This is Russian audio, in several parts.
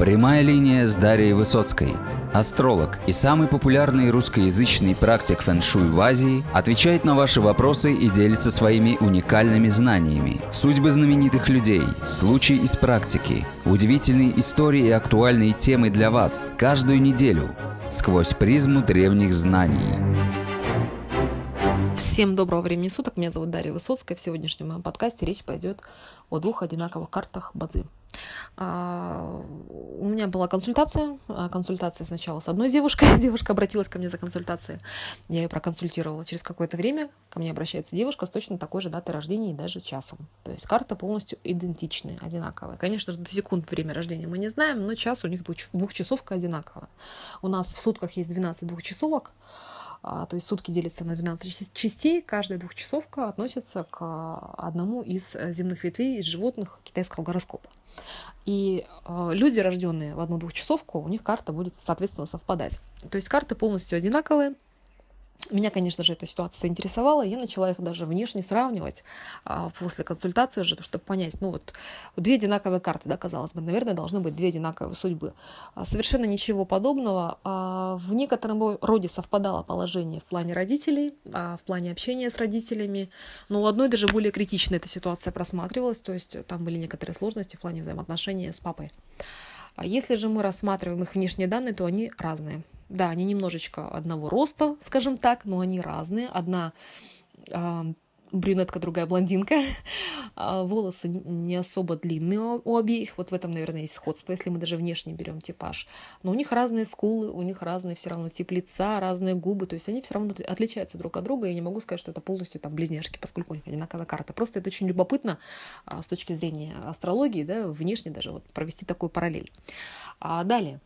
Прямая линия с Дарьей Высоцкой. Астролог и самый популярный русскоязычный практик фэн-шуй в Азии отвечает на ваши вопросы и делится своими уникальными знаниями. Судьбы знаменитых людей, случаи из практики, удивительные истории и актуальные темы для вас каждую неделю сквозь призму древних знаний. Всем доброго времени суток. Меня зовут Дарья Высоцкая. В сегодняшнем моем подкасте речь пойдет о двух одинаковых картах Бадзи. А, у меня была консультация. А, консультация сначала с одной девушкой. Девушка обратилась ко мне за консультацией. Я ее проконсультировала. Через какое-то время ко мне обращается девушка с точно такой же датой рождения и даже часом. То есть карты полностью идентичные, одинаковые. Конечно же, до секунд время рождения мы не знаем, но час у них двухчасовка одинаковая. У нас в сутках есть 12 двухчасовок. А, то есть сутки делятся на 12 частей, каждая двухчасовка относится к одному из земных ветвей из животных китайского гороскопа. И э, люди, рожденные в одну двухчасовку, у них карта будет, соответственно, совпадать. То есть карты полностью одинаковые, меня, конечно же, эта ситуация заинтересовала. Я начала их даже внешне сравнивать а, после консультации уже, чтобы понять, ну вот две одинаковые карты, да, казалось бы, наверное, должны быть две одинаковые судьбы. А, совершенно ничего подобного. А, в некотором роде совпадало положение в плане родителей, а, в плане общения с родителями, но у одной даже более критичная эта ситуация просматривалась, то есть там были некоторые сложности в плане взаимоотношения с папой. А если же мы рассматриваем их внешние данные, то они разные. Да, они немножечко одного роста, скажем так, но они разные. Одна брюнетка, другая блондинка. А волосы не особо длинные у обеих. Вот в этом, наверное, есть сходство, если мы даже внешне берем типаж. Но у них разные скулы, у них разные все равно тип лица, разные губы. То есть они все равно отличаются друг от друга. Я не могу сказать, что это полностью там близняшки, поскольку у них одинаковая карта. Просто это очень любопытно а, с точки зрения астрологии, да, внешне даже вот провести такую параллель. А далее.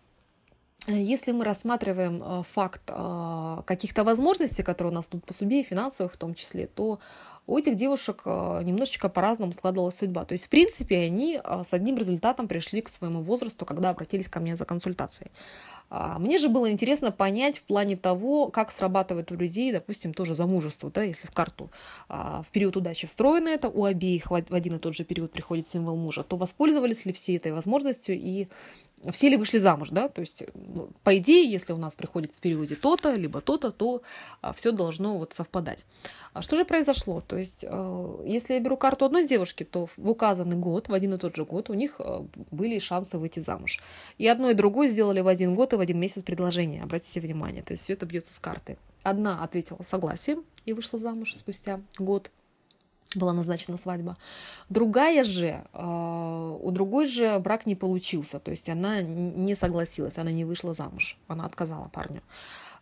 Если мы рассматриваем э, факт э, каких-то возможностей, которые у нас тут по судьбе, финансовых в том числе, то у этих девушек э, немножечко по-разному складывалась судьба. То есть, в принципе, они с одним результатом пришли к своему возрасту, когда обратились ко мне за консультацией. А, мне же было интересно понять в плане того, как срабатывает у людей, допустим, тоже замужество, да, если в карту а, в период удачи встроено это, у обеих в один и тот же период приходит символ мужа, то воспользовались ли все этой возможностью и все ли вышли замуж, да, то есть, ну, по идее, если у нас приходит в периоде то-то, либо то-то, то а, все должно вот совпадать. А что же произошло? То есть, э, если я беру карту одной девушки, то в указанный год, в один и тот же год, у них э, были шансы выйти замуж. И одно и другое сделали в один год и в один месяц предложение, обратите внимание, то есть все это бьется с карты. Одна ответила согласием и вышла замуж спустя год, была назначена свадьба. Другая же, э, у другой же брак не получился, то есть она не согласилась, она не вышла замуж, она отказала парню.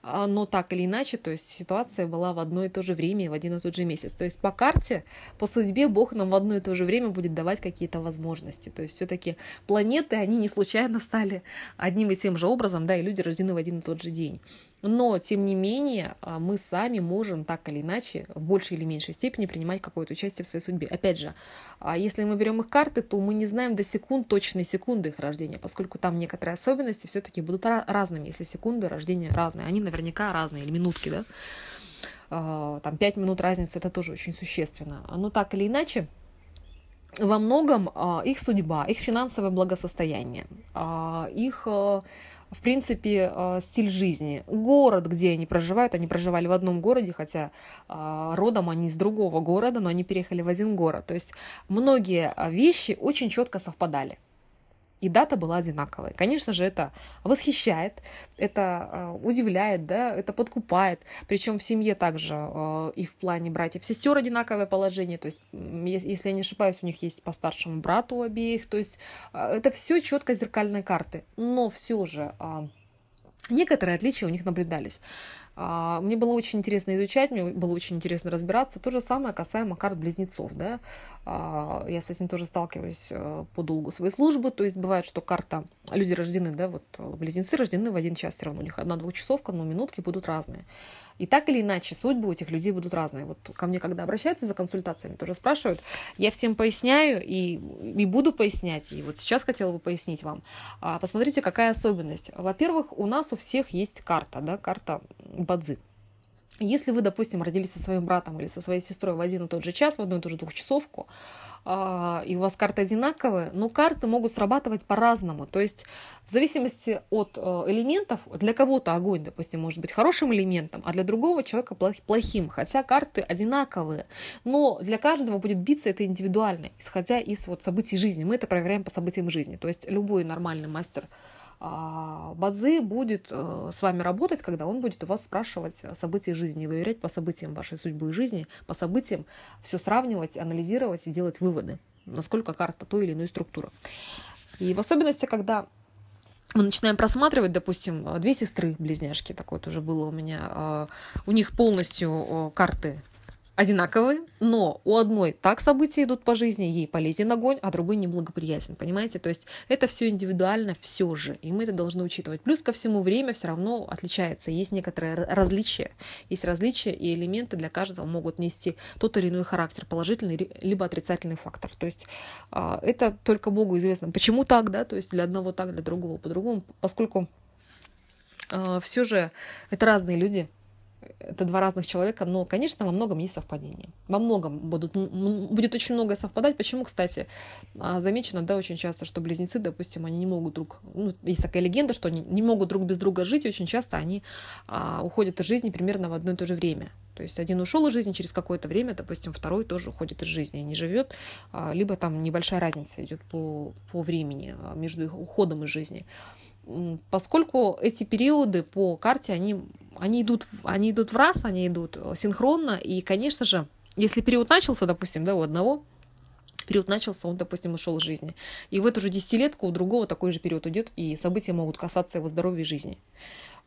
А, но так или иначе, то есть ситуация была в одно и то же время, в один и тот же месяц. То есть по карте, по судьбе Бог нам в одно и то же время будет давать какие-то возможности. То есть все-таки планеты, они не случайно стали одним и тем же образом, да, и люди рождены в один и тот же день. Но, тем не менее, а, мы сами можем так или иначе, в большей или меньшей степени принимать какое-то участие в своей судьбе. Опять же, а, если мы берем их карты, то мы не знаем до секунд точной секунды их рождения, поскольку там некоторые особенности все-таки будут разными, если секунды рождения разные. Они наверняка разные, или минутки, да? А, там 5 минут разницы, это тоже очень существенно. Но так или иначе, во многом их судьба, их финансовое благосостояние, их в принципе, стиль жизни. Город, где они проживают, они проживали в одном городе, хотя родом они из другого города, но они переехали в один город. То есть многие вещи очень четко совпадали и дата была одинаковая. Конечно же, это восхищает, это э, удивляет, да, это подкупает. Причем в семье также э, и в плане братьев сестер одинаковое положение. То есть, если я не ошибаюсь, у них есть по старшему брату у обеих. То есть э, это все четко зеркальные карты. Но все же некоторые отличия у них наблюдались. А, мне было очень интересно изучать, мне было очень интересно разбираться. То же самое касаемо карт близнецов. Да? А, я с этим тоже сталкиваюсь э, по долгу своей службы. То есть бывает, что карта, люди рождены, да, вот э, близнецы рождены в один час все равно. У них одна двухчасовка, но минутки будут разные. И так или иначе, судьбы у этих людей будут разные. Вот ко мне, когда обращаются за консультациями, тоже спрашивают, я всем поясняю и, и буду пояснять. И вот сейчас хотела бы пояснить вам. А, посмотрите, какая особенность. Во-первых, у нас у всех есть карта, да, карта Бадзи. Если вы, допустим, родились со своим братом или со своей сестрой в один и тот же час, в одну и ту же двухчасовку, а, и у вас карты одинаковые, но карты могут срабатывать по-разному. То есть в зависимости от э, элементов, для кого-то огонь, допустим, может быть хорошим элементом, а для другого человека плохим, хотя карты одинаковые. Но для каждого будет биться это индивидуально, исходя из вот событий жизни. Мы это проверяем по событиям жизни. То есть любой нормальный мастер Бадзи будет э, с вами работать, когда он будет у вас спрашивать события жизни, выверять по событиям вашей судьбы и жизни, по событиям все сравнивать, анализировать и делать выводы, насколько карта той или иной структуры. И в особенности, когда мы начинаем просматривать, допустим, две сестры близняшки, такое тоже было у меня, а, у них полностью карты одинаковые, но у одной так события идут по жизни, ей полезен огонь, а другой неблагоприятен, понимаете? То есть это все индивидуально все же, и мы это должны учитывать. Плюс ко всему время все равно отличается, есть некоторые различия, есть различия, и элементы для каждого могут нести тот или иной характер, положительный либо отрицательный фактор. То есть а, это только Богу известно, почему так, да, то есть для одного так, для другого по-другому, поскольку а, все же это разные люди, это два разных человека, но, конечно, во многом есть совпадение. Во многом будут, будет очень многое совпадать. Почему, кстати, а, замечено, да, очень часто, что близнецы, допустим, они не могут друг... Ну, есть такая легенда, что они не могут друг без друга жить, и очень часто они а, уходят из жизни примерно в одно и то же время. То есть один ушел из жизни через какое-то время, допустим, второй тоже уходит из жизни и не живет, а, либо там небольшая разница идет по, по времени а, между их уходом из жизни поскольку эти периоды по карте, они, они, идут, они идут в раз, они идут э, синхронно, и, конечно же, если период начался, допустим, да, у одного, период начался, он, допустим, ушел из жизни. И в эту же десятилетку у другого такой же период идет, и события могут касаться его здоровья и жизни.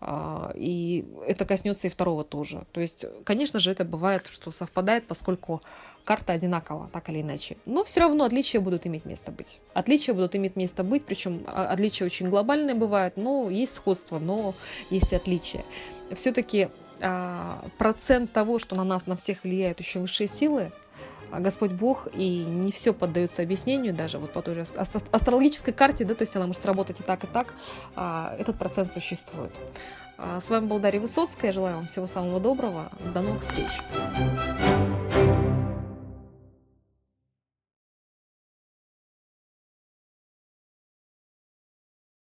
А, и это коснется и второго тоже. То есть, конечно же, это бывает, что совпадает, поскольку карта одинакова, так или иначе. Но все равно отличия будут иметь место быть. Отличия будут иметь место быть, причем а, отличия очень глобальные бывают, но есть сходство, но есть и отличия. Все-таки а, процент того, что на нас, на всех влияют еще высшие силы, а, Господь Бог, и не все поддается объяснению, даже вот по той же астрологической карте, да, то есть она может сработать и так, и так, этот процент существует. С вами был Дарья Высоцкая, желаю вам всего самого доброго, до новых встреч.